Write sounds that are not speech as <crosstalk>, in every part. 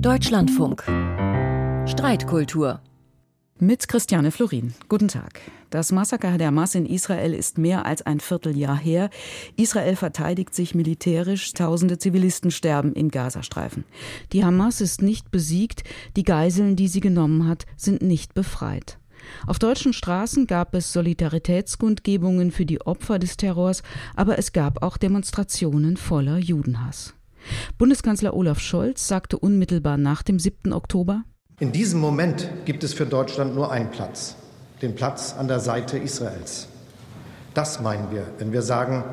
Deutschlandfunk. Streitkultur. Mit Christiane Florin. Guten Tag. Das Massaker der Hamas in Israel ist mehr als ein Vierteljahr her. Israel verteidigt sich militärisch. Tausende Zivilisten sterben im Gazastreifen. Die Hamas ist nicht besiegt. Die Geiseln, die sie genommen hat, sind nicht befreit. Auf deutschen Straßen gab es Solidaritätskundgebungen für die Opfer des Terrors, aber es gab auch Demonstrationen voller Judenhass. Bundeskanzler Olaf Scholz sagte unmittelbar nach dem 7. Oktober In diesem Moment gibt es für Deutschland nur einen Platz, den Platz an der Seite Israels. Das meinen wir, wenn wir sagen,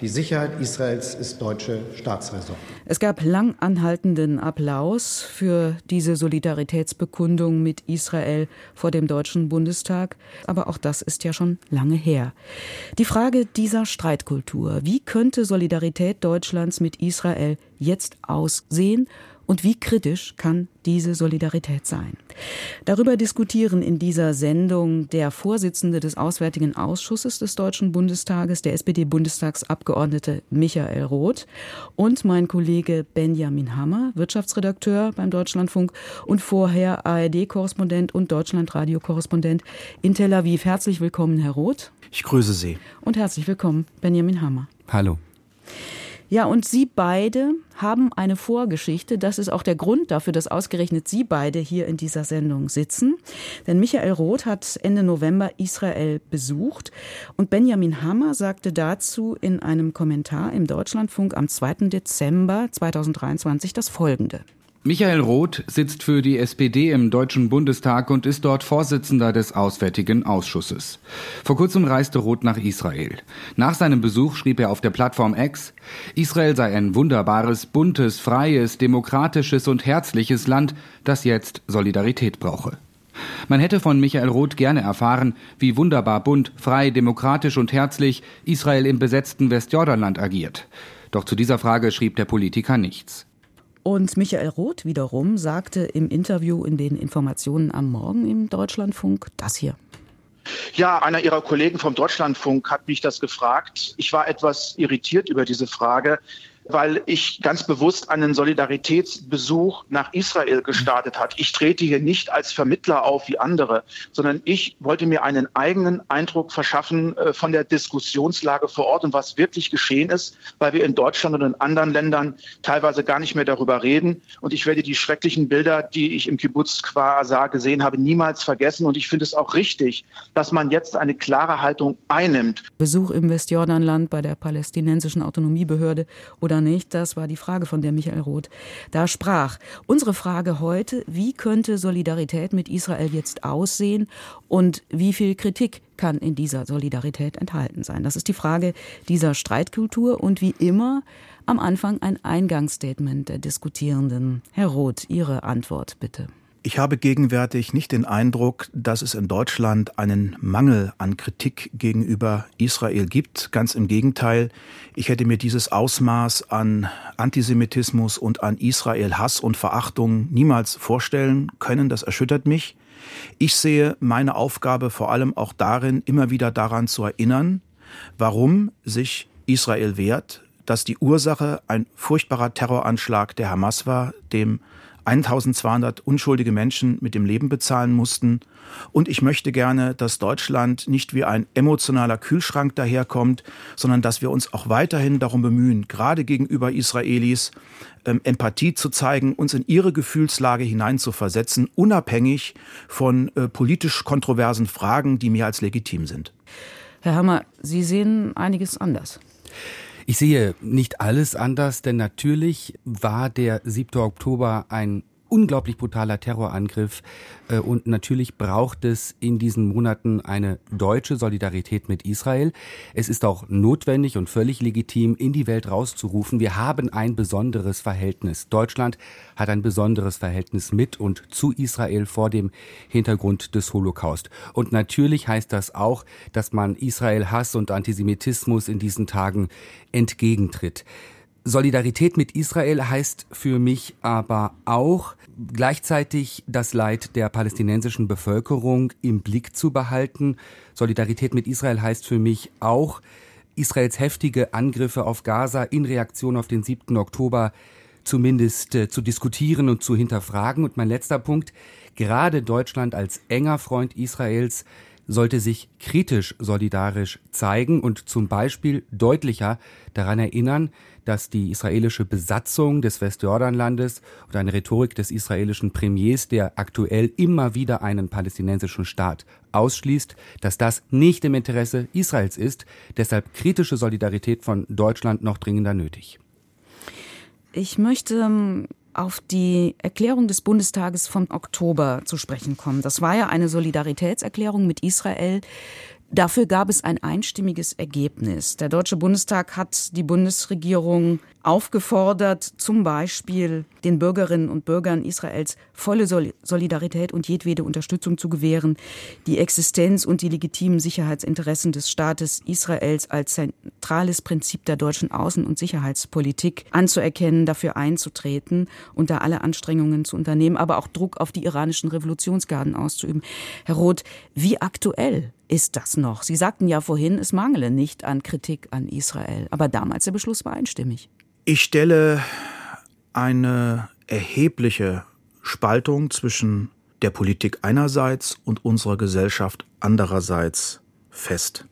die Sicherheit Israels ist deutsche Staatsräson. Es gab lang anhaltenden Applaus für diese Solidaritätsbekundung mit Israel vor dem Deutschen Bundestag. Aber auch das ist ja schon lange her. Die Frage dieser Streitkultur, wie könnte Solidarität Deutschlands mit Israel jetzt aussehen und wie kritisch kann diese Solidarität sein? Darüber diskutieren in dieser Sendung der Vorsitzende des Auswärtigen Ausschusses des Deutschen Bundestages, der SPD-Bundestagsabgeordnete Michael Roth und mein Kollege Benjamin Hammer, Wirtschaftsredakteur beim Deutschlandfunk und vorher ARD-Korrespondent und Deutschlandradio-Korrespondent in Tel Aviv. Herzlich willkommen, Herr Roth. Ich grüße Sie. Und herzlich willkommen, Benjamin Hammer. Hallo. Ja, und Sie beide haben eine Vorgeschichte. Das ist auch der Grund dafür, dass ausgerechnet Sie beide hier in dieser Sendung sitzen. Denn Michael Roth hat Ende November Israel besucht und Benjamin Hammer sagte dazu in einem Kommentar im Deutschlandfunk am 2. Dezember 2023 das Folgende. Michael Roth sitzt für die SPD im Deutschen Bundestag und ist dort Vorsitzender des Auswärtigen Ausschusses. Vor kurzem reiste Roth nach Israel. Nach seinem Besuch schrieb er auf der Plattform X, Israel sei ein wunderbares, buntes, freies, demokratisches und herzliches Land, das jetzt Solidarität brauche. Man hätte von Michael Roth gerne erfahren, wie wunderbar bunt, frei, demokratisch und herzlich Israel im besetzten Westjordanland agiert. Doch zu dieser Frage schrieb der Politiker nichts. Und Michael Roth wiederum sagte im Interview in den Informationen am Morgen im Deutschlandfunk das hier. Ja, einer Ihrer Kollegen vom Deutschlandfunk hat mich das gefragt. Ich war etwas irritiert über diese Frage, weil ich ganz bewusst einen Solidaritätsbesuch nach Israel gestartet hat. Ich trete hier nicht als Vermittler auf wie andere, sondern ich wollte mir einen eigenen Eindruck verschaffen äh, von der Diskussionslage vor Ort und was wirklich geschehen ist, weil wir in Deutschland und in anderen Ländern teilweise gar nicht mehr darüber reden. Und ich werde die schrecklichen Bilder, die ich im Kibbutz Quasar gesehen habe, niemals vergessen. Und ich finde es auch richtig, dass man jetzt eine klare Haltung einnimmt. Besuch im Westjordanland bei der palästinensischen Autonomiebehörde oder nicht? Das war die Frage von der Michael Roth da sprach. Unsere Frage heute, wie könnte Solidarität mit Israel jetzt aussehen und wie viel Kritik kann in dieser Solidarität enthalten sein? Das ist die Frage dieser Streitkultur und wie immer am Anfang ein Eingangsstatement der Diskutierenden. Herr Roth, Ihre Antwort bitte. Ich habe gegenwärtig nicht den Eindruck, dass es in Deutschland einen Mangel an Kritik gegenüber Israel gibt. Ganz im Gegenteil. Ich hätte mir dieses Ausmaß an Antisemitismus und an Israel-Hass und Verachtung niemals vorstellen können. Das erschüttert mich. Ich sehe meine Aufgabe vor allem auch darin, immer wieder daran zu erinnern, warum sich Israel wehrt, dass die Ursache ein furchtbarer Terroranschlag der Hamas war, dem 1200 unschuldige Menschen mit dem Leben bezahlen mussten. Und ich möchte gerne, dass Deutschland nicht wie ein emotionaler Kühlschrank daherkommt, sondern dass wir uns auch weiterhin darum bemühen, gerade gegenüber Israelis ähm, Empathie zu zeigen, uns in ihre Gefühlslage hineinzuversetzen, unabhängig von äh, politisch kontroversen Fragen, die mehr als legitim sind. Herr Hammer, Sie sehen einiges anders. Ich sehe nicht alles anders, denn natürlich war der 7. Oktober ein unglaublich brutaler Terrorangriff äh, und natürlich braucht es in diesen Monaten eine deutsche Solidarität mit Israel. Es ist auch notwendig und völlig legitim, in die Welt rauszurufen, wir haben ein besonderes Verhältnis. Deutschland hat ein besonderes Verhältnis mit und zu Israel vor dem Hintergrund des Holocaust. Und natürlich heißt das auch, dass man Israel Hass und Antisemitismus in diesen Tagen entgegentritt. Solidarität mit Israel heißt für mich aber auch gleichzeitig das Leid der palästinensischen Bevölkerung im Blick zu behalten. Solidarität mit Israel heißt für mich auch Israels heftige Angriffe auf Gaza in Reaktion auf den 7. Oktober zumindest äh, zu diskutieren und zu hinterfragen. Und mein letzter Punkt, gerade Deutschland als enger Freund Israels sollte sich kritisch solidarisch zeigen und zum Beispiel deutlicher daran erinnern, dass die israelische Besatzung des Westjordanlandes und eine Rhetorik des israelischen Premiers, der aktuell immer wieder einen palästinensischen Staat ausschließt, dass das nicht im Interesse Israels ist. Deshalb kritische Solidarität von Deutschland noch dringender nötig. Ich möchte ähm, auf die Erklärung des Bundestages vom Oktober zu sprechen kommen. Das war ja eine Solidaritätserklärung mit Israel, Dafür gab es ein einstimmiges Ergebnis. Der Deutsche Bundestag hat die Bundesregierung aufgefordert, zum Beispiel den Bürgerinnen und Bürgern Israels volle Solidarität und jedwede Unterstützung zu gewähren, die Existenz und die legitimen Sicherheitsinteressen des Staates Israels als zentrales Prinzip der deutschen Außen- und Sicherheitspolitik anzuerkennen, dafür einzutreten und da alle Anstrengungen zu unternehmen, aber auch Druck auf die iranischen Revolutionsgarden auszuüben. Herr Roth, wie aktuell ist das noch? Sie sagten ja vorhin, es mangele nicht an Kritik an Israel, aber damals der Beschluss war einstimmig. Ich stelle eine erhebliche Spaltung zwischen der Politik einerseits und unserer Gesellschaft andererseits fest.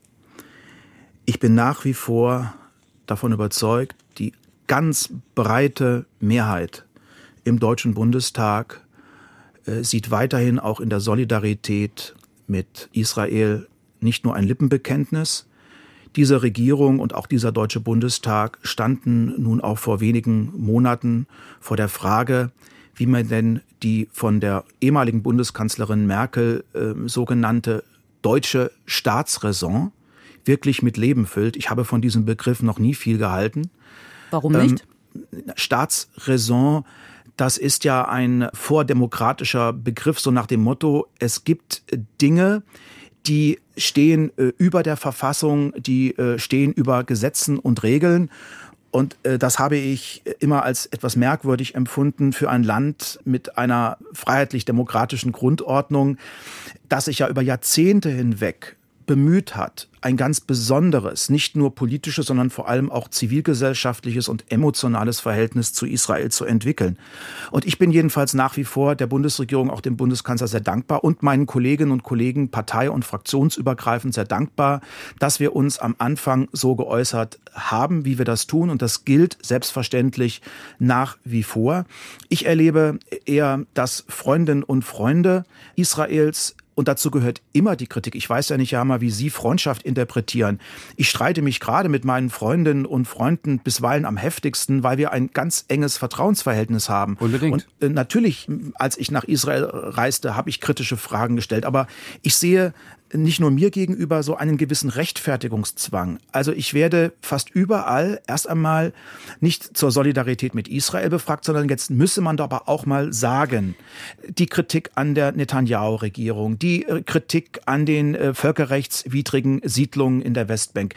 Ich bin nach wie vor davon überzeugt, die ganz breite Mehrheit im Deutschen Bundestag äh, sieht weiterhin auch in der Solidarität mit Israel nicht nur ein Lippenbekenntnis. Diese Regierung und auch dieser Deutsche Bundestag standen nun auch vor wenigen Monaten vor der Frage, wie man denn die von der ehemaligen Bundeskanzlerin Merkel äh, sogenannte deutsche Staatsräson wirklich mit Leben füllt. Ich habe von diesem Begriff noch nie viel gehalten. Warum nicht? Ähm, Staatsräson das ist ja ein vordemokratischer Begriff, so nach dem Motto, es gibt Dinge, die stehen äh, über der Verfassung, die äh, stehen über Gesetzen und Regeln. Und äh, das habe ich immer als etwas merkwürdig empfunden für ein Land mit einer freiheitlich-demokratischen Grundordnung, das sich ja über Jahrzehnte hinweg bemüht hat, ein ganz besonderes, nicht nur politisches, sondern vor allem auch zivilgesellschaftliches und emotionales Verhältnis zu Israel zu entwickeln. Und ich bin jedenfalls nach wie vor der Bundesregierung, auch dem Bundeskanzler sehr dankbar und meinen Kolleginnen und Kollegen partei- und fraktionsübergreifend sehr dankbar, dass wir uns am Anfang so geäußert haben, wie wir das tun. Und das gilt selbstverständlich nach wie vor. Ich erlebe eher, dass Freundinnen und Freunde Israels und dazu gehört immer die Kritik. Ich weiß ja nicht, Jama, wie Sie Freundschaft interpretieren. Ich streite mich gerade mit meinen Freundinnen und Freunden bisweilen am heftigsten, weil wir ein ganz enges Vertrauensverhältnis haben. Unbedingt. Und äh, natürlich, als ich nach Israel reiste, habe ich kritische Fragen gestellt. Aber ich sehe nicht nur mir gegenüber so einen gewissen Rechtfertigungszwang. Also ich werde fast überall erst einmal nicht zur Solidarität mit Israel befragt, sondern jetzt müsse man doch aber auch mal sagen, die Kritik an der Netanyahu-Regierung, die äh, Kritik an den äh, völkerrechtswidrigen Siedlungen in der Westbank.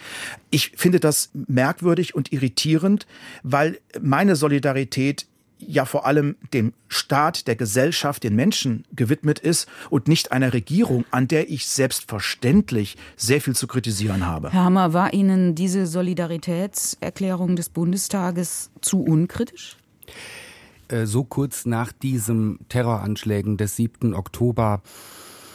Ich finde das merkwürdig und irritierend, weil meine Solidarität ja vor allem dem Staat, der Gesellschaft, den Menschen gewidmet ist und nicht einer Regierung, an der ich selbstverständlich sehr viel zu kritisieren habe. Herr Hammer, war Ihnen diese Solidaritätserklärung des Bundestages zu unkritisch? Äh, so kurz nach diesen Terroranschlägen des 7. Oktober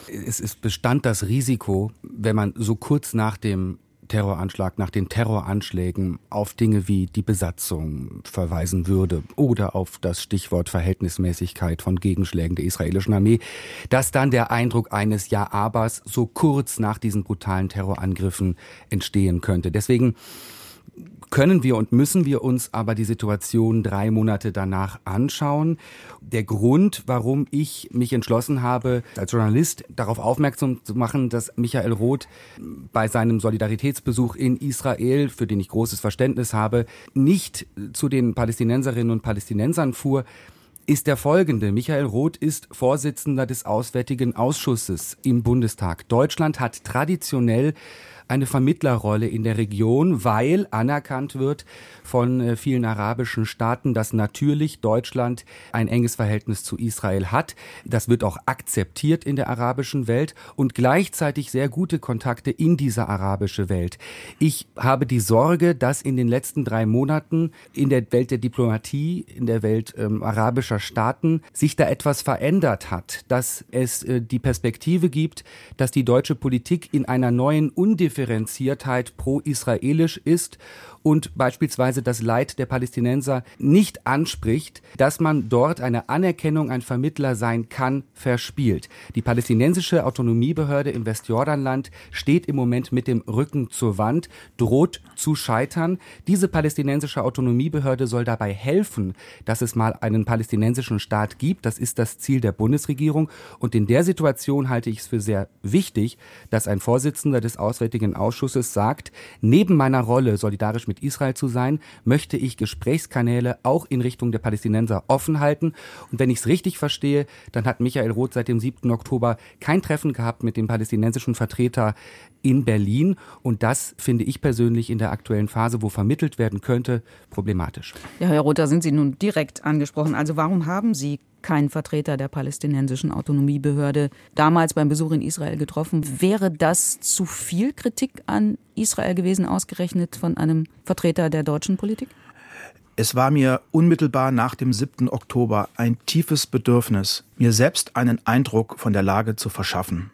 es, es bestand das Risiko, wenn man so kurz nach dem Terroranschlag, nach den Terroranschlägen auf Dinge wie die Besatzung verweisen würde oder auf das Stichwort Verhältnismäßigkeit von Gegenschlägen der israelischen Armee, dass dann der Eindruck eines Ja-Abers so kurz nach diesen brutalen Terrorangriffen entstehen könnte. Deswegen können wir und müssen wir uns aber die Situation drei Monate danach anschauen. Der Grund, warum ich mich entschlossen habe, als Journalist darauf aufmerksam zu machen, dass Michael Roth bei seinem Solidaritätsbesuch in Israel, für den ich großes Verständnis habe, nicht zu den Palästinenserinnen und Palästinensern fuhr, ist der folgende. Michael Roth ist Vorsitzender des Auswärtigen Ausschusses im Bundestag. Deutschland hat traditionell eine Vermittlerrolle in der Region, weil anerkannt wird von äh, vielen arabischen Staaten, dass natürlich Deutschland ein enges Verhältnis zu Israel hat. Das wird auch akzeptiert in der arabischen Welt und gleichzeitig sehr gute Kontakte in diese arabische Welt. Ich habe die Sorge, dass in den letzten drei Monaten in der Welt der Diplomatie, in der Welt ähm, arabischer Staaten sich da etwas verändert hat, dass es äh, die Perspektive gibt, dass die deutsche Politik in einer neuen Undifferenziertheit pro-israelisch ist und beispielsweise das Leid der Palästinenser nicht anspricht, dass man dort eine Anerkennung, ein Vermittler sein kann, verspielt. Die palästinensische Autonomiebehörde im Westjordanland steht im Moment mit dem Rücken zur Wand, droht zu scheitern. Diese palästinensische Autonomiebehörde soll dabei helfen, dass es mal einen palästinensischen Staat gibt. Das ist das Ziel der Bundesregierung. Und in der Situation halte ich es für sehr wichtig, dass ein Vorsitzender des Auswärtigen Ausschusses sagt, neben meiner Rolle solidarisch mit mit Israel zu sein, möchte ich Gesprächskanäle auch in Richtung der Palästinenser offen halten. Und wenn ich es richtig verstehe, dann hat Michael Roth seit dem 7. Oktober kein Treffen gehabt mit dem palästinensischen Vertreter in Berlin. Und das finde ich persönlich in der aktuellen Phase, wo vermittelt werden könnte, problematisch. Ja, Herr Roth, da sind Sie nun direkt angesprochen. Also warum haben Sie keinen Vertreter der palästinensischen Autonomiebehörde damals beim Besuch in Israel getroffen. Wäre das zu viel Kritik an Israel gewesen, ausgerechnet von einem Vertreter der deutschen Politik? Es war mir unmittelbar nach dem 7. Oktober ein tiefes Bedürfnis, mir selbst einen Eindruck von der Lage zu verschaffen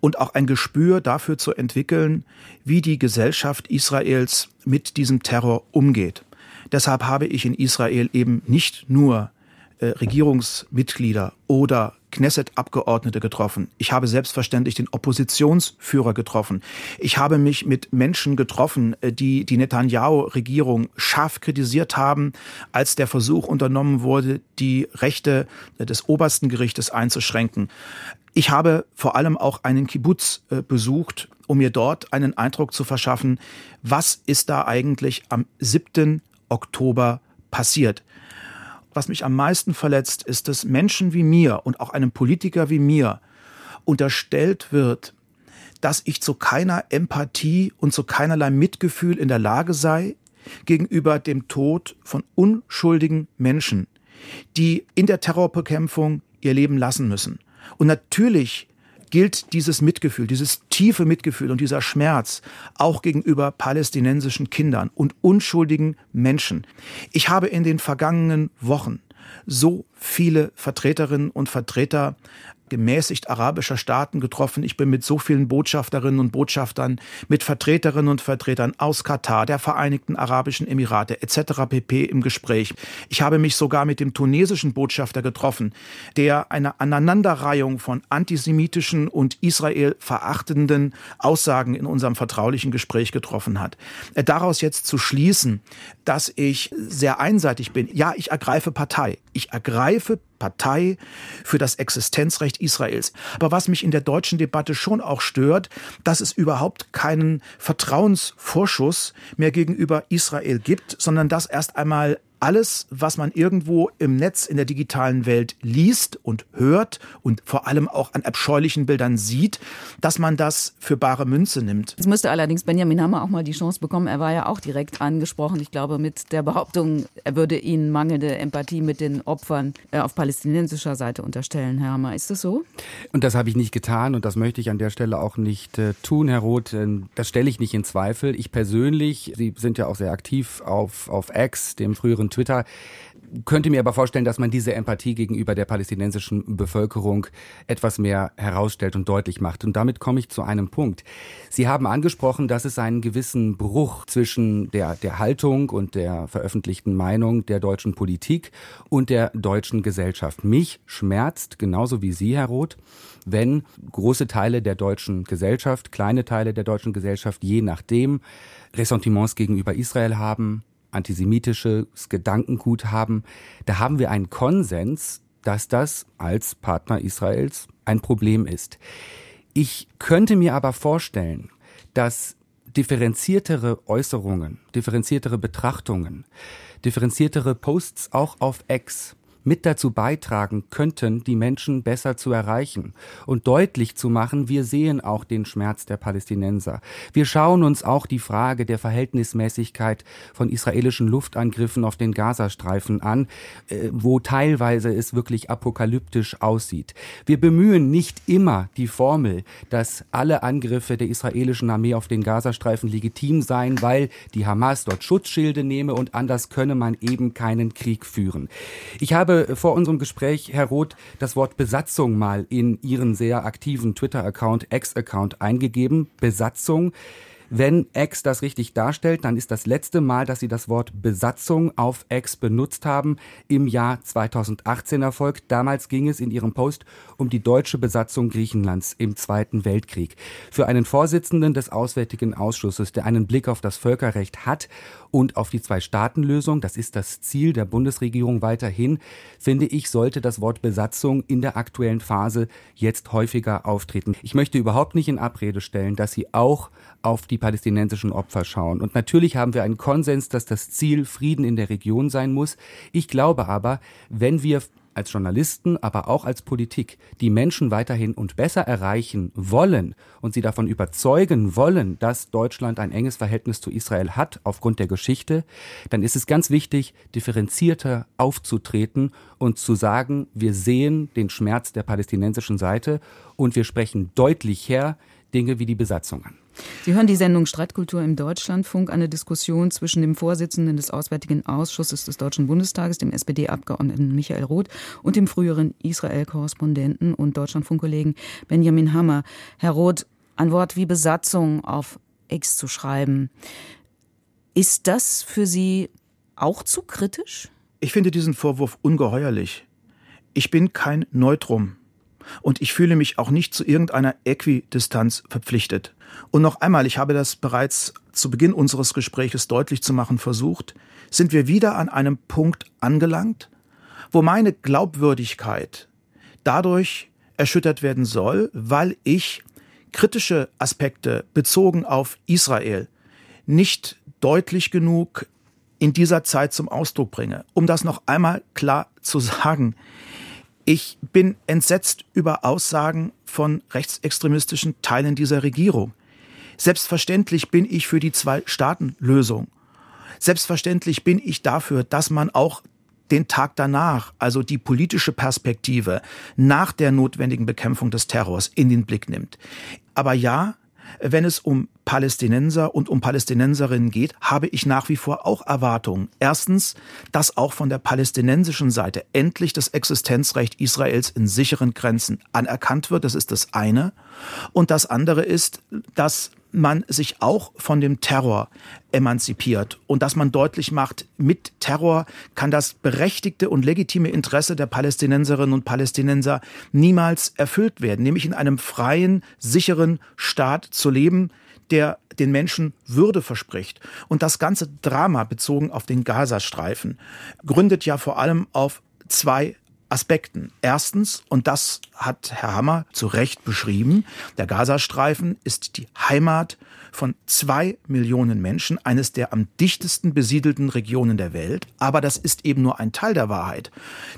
und auch ein Gespür dafür zu entwickeln, wie die Gesellschaft Israels mit diesem Terror umgeht. Deshalb habe ich in Israel eben nicht nur äh, Regierungsmitglieder oder Knesset-Abgeordnete getroffen. Ich habe selbstverständlich den Oppositionsführer getroffen. Ich habe mich mit Menschen getroffen, äh, die die Netanyahu-Regierung scharf kritisiert haben, als der Versuch unternommen wurde, die Rechte des obersten Gerichtes einzuschränken. Ich habe vor allem auch einen Kibbutz äh, besucht, um mir dort einen Eindruck zu verschaffen, was ist da eigentlich am 7. Oktober passiert was mich am meisten verletzt, ist, dass Menschen wie mir und auch einem Politiker wie mir unterstellt wird, dass ich zu keiner Empathie und zu keinerlei Mitgefühl in der Lage sei gegenüber dem Tod von unschuldigen Menschen, die in der Terrorbekämpfung ihr Leben lassen müssen. Und natürlich gilt dieses Mitgefühl, dieses tiefe Mitgefühl und dieser Schmerz auch gegenüber palästinensischen Kindern und unschuldigen Menschen. Ich habe in den vergangenen Wochen so viele Vertreterinnen und Vertreter gemäßigt arabischer Staaten getroffen. Ich bin mit so vielen Botschafterinnen und Botschaftern, mit Vertreterinnen und Vertretern aus Katar, der Vereinigten Arabischen Emirate etc. pp. im Gespräch. Ich habe mich sogar mit dem tunesischen Botschafter getroffen, der eine Aneinanderreihung von antisemitischen und Israel verachtenden Aussagen in unserem vertraulichen Gespräch getroffen hat. Äh, daraus jetzt zu schließen, dass ich sehr einseitig bin, ja, ich ergreife Partei. Ich ergreife Partei für das Existenzrecht Israels. Aber was mich in der deutschen Debatte schon auch stört, dass es überhaupt keinen Vertrauensvorschuss mehr gegenüber Israel gibt, sondern dass erst einmal alles, was man irgendwo im Netz in der digitalen Welt liest und hört und vor allem auch an abscheulichen Bildern sieht, dass man das für bare Münze nimmt. Es müsste allerdings Benjamin Hammer auch mal die Chance bekommen. Er war ja auch direkt angesprochen. Ich glaube, mit der Behauptung, er würde Ihnen mangelnde Empathie mit den Opfern äh, auf palästinensischer Seite unterstellen, Herr Hammer. Ist das so? Und das habe ich nicht getan und das möchte ich an der Stelle auch nicht äh, tun, Herr Roth. Das stelle ich nicht in Zweifel. Ich persönlich, Sie sind ja auch sehr aktiv auf, auf X, dem früheren Twitter. Könnte mir aber vorstellen, dass man diese Empathie gegenüber der palästinensischen Bevölkerung etwas mehr herausstellt und deutlich macht. Und damit komme ich zu einem Punkt. Sie haben angesprochen, dass es einen gewissen Bruch zwischen der, der Haltung und der veröffentlichten Meinung der deutschen Politik und der deutschen Gesellschaft. Mich schmerzt, genauso wie Sie, Herr Roth, wenn große Teile der deutschen Gesellschaft, kleine Teile der deutschen Gesellschaft, je nachdem, Ressentiments gegenüber Israel haben, antisemitisches Gedankengut haben, da haben wir einen Konsens, dass das als Partner Israels ein Problem ist. Ich könnte mir aber vorstellen, dass differenziertere Äußerungen, differenziertere Betrachtungen, differenziertere Posts auch auf X mit dazu beitragen könnten, die Menschen besser zu erreichen und deutlich zu machen, wir sehen auch den Schmerz der Palästinenser. Wir schauen uns auch die Frage der Verhältnismäßigkeit von israelischen Luftangriffen auf den Gazastreifen an, äh, wo teilweise es wirklich apokalyptisch aussieht. Wir bemühen nicht immer die Formel, dass alle Angriffe der israelischen Armee auf den Gazastreifen legitim seien, weil die Hamas dort Schutzschilde nehme und anders könne man eben keinen Krieg führen. Ich habe vor unserem Gespräch, Herr Roth, das Wort Besatzung mal in Ihren sehr aktiven Twitter-Account, Ex-Account eingegeben. Besatzung. Wenn X das richtig darstellt, dann ist das letzte Mal, dass Sie das Wort Besatzung auf X benutzt haben, im Jahr 2018 erfolgt. Damals ging es in Ihrem Post um die deutsche Besatzung Griechenlands im Zweiten Weltkrieg. Für einen Vorsitzenden des Auswärtigen Ausschusses, der einen Blick auf das Völkerrecht hat und auf die Zwei-Staaten-Lösung, das ist das Ziel der Bundesregierung weiterhin, finde ich, sollte das Wort Besatzung in der aktuellen Phase jetzt häufiger auftreten. Ich möchte überhaupt nicht in Abrede stellen, dass Sie auch auf die palästinensischen Opfer schauen. Und natürlich haben wir einen Konsens, dass das Ziel Frieden in der Region sein muss. Ich glaube aber, wenn wir als Journalisten, aber auch als Politik die Menschen weiterhin und besser erreichen wollen und sie davon überzeugen wollen, dass Deutschland ein enges Verhältnis zu Israel hat aufgrund der Geschichte, dann ist es ganz wichtig, differenzierter aufzutreten und zu sagen, wir sehen den Schmerz der palästinensischen Seite und wir sprechen deutlich her Dinge wie die Besatzung an. Sie hören die Sendung Streitkultur im Deutschlandfunk, eine Diskussion zwischen dem Vorsitzenden des Auswärtigen Ausschusses des Deutschen Bundestages, dem SPD-Abgeordneten Michael Roth, und dem früheren Israel-Korrespondenten und Deutschlandfunkkollegen Benjamin Hammer. Herr Roth, ein Wort wie Besatzung auf X zu schreiben, ist das für Sie auch zu kritisch? Ich finde diesen Vorwurf ungeheuerlich. Ich bin kein Neutrum. Und ich fühle mich auch nicht zu irgendeiner Äquidistanz verpflichtet. Und noch einmal, ich habe das bereits zu Beginn unseres Gespräches deutlich zu machen versucht, sind wir wieder an einem Punkt angelangt, wo meine Glaubwürdigkeit dadurch erschüttert werden soll, weil ich kritische Aspekte bezogen auf Israel nicht deutlich genug in dieser Zeit zum Ausdruck bringe. Um das noch einmal klar zu <laughs> sagen, ich bin entsetzt über Aussagen von rechtsextremistischen Teilen dieser Regierung. Selbstverständlich bin ich für die Zwei-Staaten-Lösung. Selbstverständlich bin ich dafür, dass man auch den Tag danach, also die politische Perspektive nach der notwendigen Bekämpfung des Terrors in den Blick nimmt. Aber ja, wenn es um Palästinenser und um Palästinenserinnen geht, habe ich nach wie vor auch Erwartungen. Erstens, dass auch von der palästinensischen Seite endlich das Existenzrecht Israels in sicheren Grenzen anerkannt wird. Das ist das eine. Und das andere ist, dass man sich auch von dem Terror emanzipiert und dass man deutlich macht, mit Terror kann das berechtigte und legitime Interesse der Palästinenserinnen und Palästinenser niemals erfüllt werden, nämlich in einem freien, sicheren Staat zu leben, der den Menschen Würde verspricht. Und das ganze Drama bezogen auf den Gazastreifen gründet ja vor allem auf zwei Aspekten. Erstens, und das hat Herr Hammer zu Recht beschrieben, der Gazastreifen ist die Heimat von zwei Millionen Menschen, eines der am dichtesten besiedelten Regionen der Welt. Aber das ist eben nur ein Teil der Wahrheit.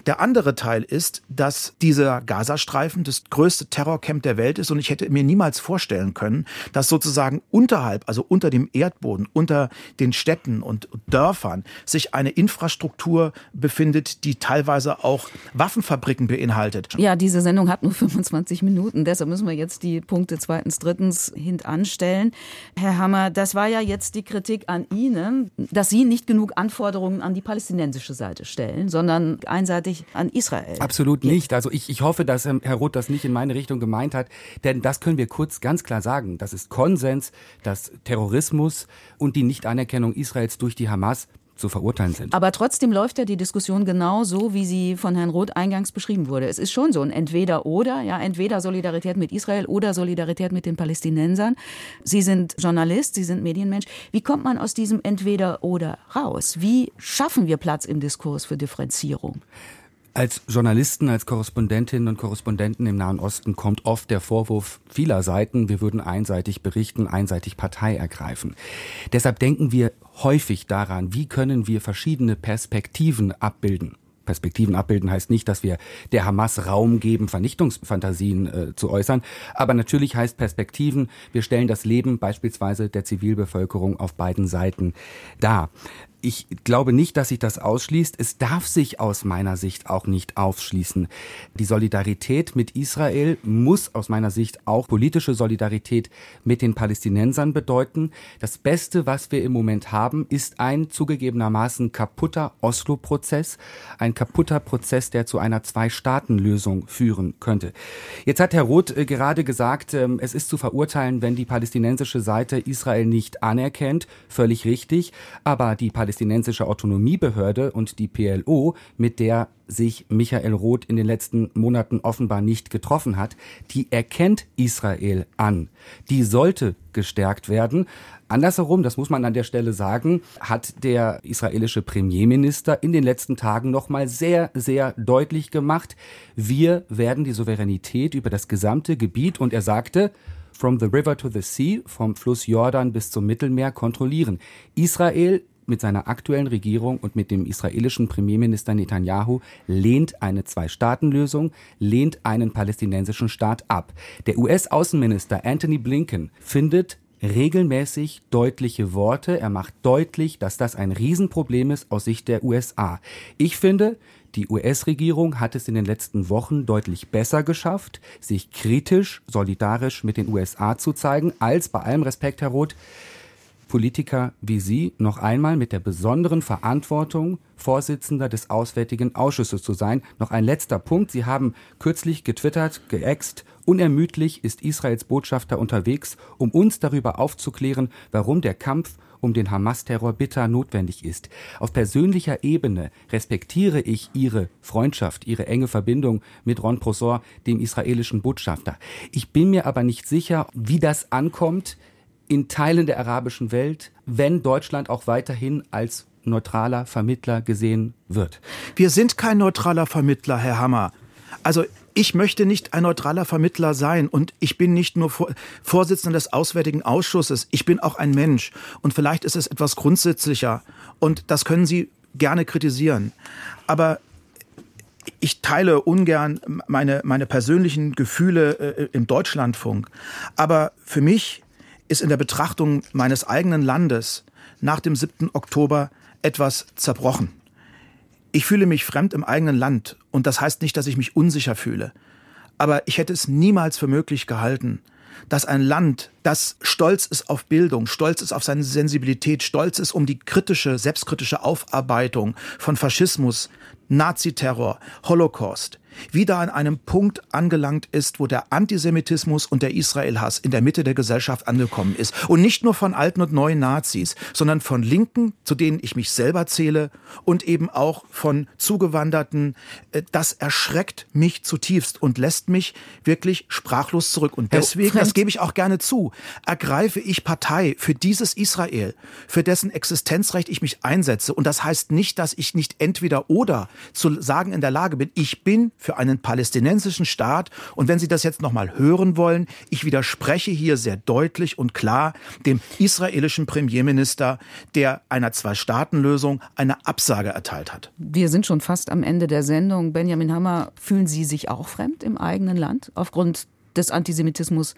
Der andere Teil ist, dass dieser Gazastreifen das größte Terrorcamp der Welt ist und ich hätte mir niemals vorstellen können, dass sozusagen unterhalb, also unter dem Erdboden, unter den Städten und Dörfern sich eine Infrastruktur befindet, die teilweise auch Waffenfabriken beinhaltet. Ja, diese Sendung hat nur 25 Minuten, deshalb müssen wir jetzt die Punkte zweitens, drittens hintanstellen. Herr Hammer, das war ja jetzt die Kritik an Ihnen, dass Sie nicht genug Anforderungen an die palästinensische Seite stellen, sondern einseitig an Israel. Absolut nicht. Also ich, ich hoffe, dass Herr Roth das nicht in meine Richtung gemeint hat, denn das können wir kurz ganz klar sagen. Das ist Konsens, dass Terrorismus und die Nichtanerkennung Israels durch die Hamas zu verurteilen sind. Aber trotzdem läuft ja die Diskussion genau so, wie sie von Herrn Roth eingangs beschrieben wurde. Es ist schon so ein Entweder-Oder, ja, entweder Solidarität mit Israel oder Solidarität mit den Palästinensern. Sie sind Journalist, Sie sind Medienmensch. Wie kommt man aus diesem Entweder-Oder raus? Wie schaffen wir Platz im Diskurs für Differenzierung? Als Journalisten, als Korrespondentinnen und Korrespondenten im Nahen Osten kommt oft der Vorwurf vieler Seiten, wir würden einseitig berichten, einseitig Partei ergreifen. Deshalb denken wir häufig daran, wie können wir verschiedene Perspektiven abbilden. Perspektiven abbilden heißt nicht, dass wir der Hamas Raum geben, Vernichtungsfantasien äh, zu äußern. Aber natürlich heißt Perspektiven, wir stellen das Leben beispielsweise der Zivilbevölkerung auf beiden Seiten dar ich glaube nicht, dass sich das ausschließt. Es darf sich aus meiner Sicht auch nicht ausschließen. Die Solidarität mit Israel muss aus meiner Sicht auch politische Solidarität mit den Palästinensern bedeuten. Das Beste, was wir im Moment haben, ist ein zugegebenermaßen kaputter Oslo-Prozess, ein kaputter Prozess, der zu einer Zwei-Staaten-Lösung führen könnte. Jetzt hat Herr Roth äh, gerade gesagt, ähm, es ist zu verurteilen, wenn die palästinensische Seite Israel nicht anerkennt. Völlig richtig. Aber die palästinensische Autonomiebehörde und die PLO, mit der sich Michael Roth in den letzten Monaten offenbar nicht getroffen hat, die erkennt Israel an. Die sollte gestärkt werden. Andersherum, das muss man an der Stelle sagen, hat der israelische Premierminister in den letzten Tagen nochmal sehr, sehr deutlich gemacht, wir werden die Souveränität über das gesamte Gebiet, und er sagte, from the river to the sea, vom Fluss Jordan bis zum Mittelmeer kontrollieren. Israel mit seiner aktuellen Regierung und mit dem israelischen Premierminister Netanyahu lehnt eine Zwei-Staaten-Lösung, lehnt einen palästinensischen Staat ab. Der US-Außenminister Anthony Blinken findet regelmäßig deutliche Worte. Er macht deutlich, dass das ein Riesenproblem ist aus Sicht der USA. Ich finde, die US-Regierung hat es in den letzten Wochen deutlich besser geschafft, sich kritisch, solidarisch mit den USA zu zeigen, als bei allem Respekt, Herr Roth, Politiker wie Sie noch einmal mit der besonderen Verantwortung, Vorsitzender des Auswärtigen Ausschusses zu sein. Noch ein letzter Punkt. Sie haben kürzlich getwittert, geäxt, unermüdlich ist Israels Botschafter unterwegs, um uns darüber aufzuklären, warum der Kampf um den Hamas-Terror bitter notwendig ist. Auf persönlicher Ebene respektiere ich Ihre Freundschaft, Ihre enge Verbindung mit Ron Prosor, dem israelischen Botschafter. Ich bin mir aber nicht sicher, wie das ankommt, in Teilen der arabischen Welt, wenn Deutschland auch weiterhin als neutraler Vermittler gesehen wird. Wir sind kein neutraler Vermittler, Herr Hammer. Also ich möchte nicht ein neutraler Vermittler sein und ich bin nicht nur Vorsitzender des Auswärtigen Ausschusses, ich bin auch ein Mensch und vielleicht ist es etwas grundsätzlicher und das können Sie gerne kritisieren. Aber ich teile ungern meine, meine persönlichen Gefühle äh, im Deutschlandfunk. Aber für mich ist in der Betrachtung meines eigenen Landes nach dem 7. Oktober etwas zerbrochen. Ich fühle mich fremd im eigenen Land und das heißt nicht, dass ich mich unsicher fühle. Aber ich hätte es niemals für möglich gehalten, dass ein Land, das stolz ist auf Bildung, stolz ist auf seine Sensibilität, stolz ist um die kritische, selbstkritische Aufarbeitung von Faschismus, Naziterror, Holocaust, wieder an einem Punkt angelangt ist, wo der Antisemitismus und der Israelhass in der Mitte der Gesellschaft angekommen ist. Und nicht nur von alten und neuen Nazis, sondern von Linken, zu denen ich mich selber zähle, und eben auch von Zugewanderten. Äh, das erschreckt mich zutiefst und lässt mich wirklich sprachlos zurück. Und deswegen, das gebe ich auch gerne zu, ergreife ich Partei für dieses Israel, für dessen Existenzrecht ich mich einsetze. Und das heißt nicht, dass ich nicht entweder oder zu sagen in der Lage bin, ich bin für einen palästinensischen Staat. Und wenn Sie das jetzt nochmal hören wollen, ich widerspreche hier sehr deutlich und klar dem israelischen Premierminister, der einer Zwei-Staaten-Lösung eine Absage erteilt hat. Wir sind schon fast am Ende der Sendung. Benjamin Hammer, fühlen Sie sich auch fremd im eigenen Land aufgrund des Antisemitismus,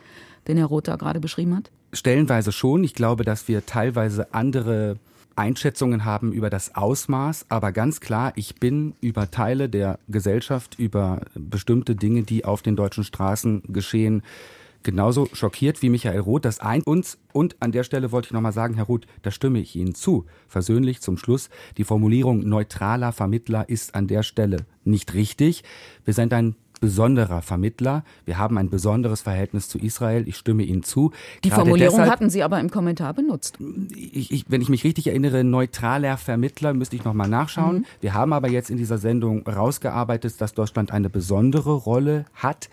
den Herr Rother gerade beschrieben hat? Stellenweise schon. Ich glaube, dass wir teilweise andere Einschätzungen haben über das Ausmaß, aber ganz klar, ich bin über Teile der Gesellschaft, über bestimmte Dinge, die auf den deutschen Straßen geschehen, genauso schockiert wie Michael Roth. Das ein uns und an der Stelle wollte ich nochmal sagen, Herr Roth, da stimme ich Ihnen zu. Versöhnlich zum Schluss. Die Formulierung neutraler Vermittler ist an der Stelle nicht richtig. Wir sind ein besonderer Vermittler. Wir haben ein besonderes Verhältnis zu Israel. Ich stimme Ihnen zu. Die Gerade Formulierung deshalb, hatten Sie aber im Kommentar benutzt. Ich, ich, wenn ich mich richtig erinnere, neutraler Vermittler, müsste ich nochmal nachschauen. Mhm. Wir haben aber jetzt in dieser Sendung rausgearbeitet, dass Deutschland eine besondere Rolle hat.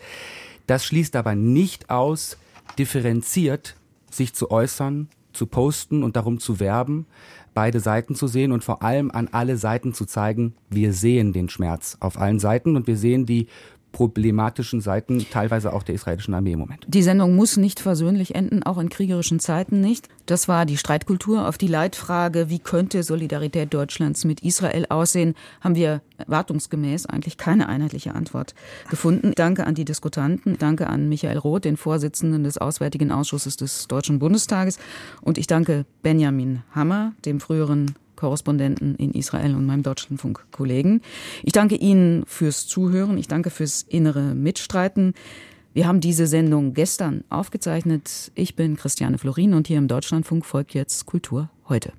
Das schließt aber nicht aus, differenziert sich zu äußern, zu posten und darum zu werben, beide Seiten zu sehen und vor allem an alle Seiten zu zeigen, wir sehen den Schmerz auf allen Seiten und wir sehen die problematischen Seiten, teilweise auch der israelischen Armee im Moment. Die Sendung muss nicht versöhnlich enden, auch in kriegerischen Zeiten nicht. Das war die Streitkultur. Auf die Leitfrage, wie könnte Solidarität Deutschlands mit Israel aussehen, haben wir wartungsgemäß eigentlich keine einheitliche Antwort gefunden. Danke an die Diskutanten, danke an Michael Roth, den Vorsitzenden des Auswärtigen Ausschusses des Deutschen Bundestages und ich danke Benjamin Hammer, dem früheren Korrespondenten in Israel und meinem Deutschlandfunk-Kollegen. Ich danke Ihnen fürs Zuhören. Ich danke fürs innere Mitstreiten. Wir haben diese Sendung gestern aufgezeichnet. Ich bin Christiane Florin und hier im Deutschlandfunk folgt jetzt Kultur heute.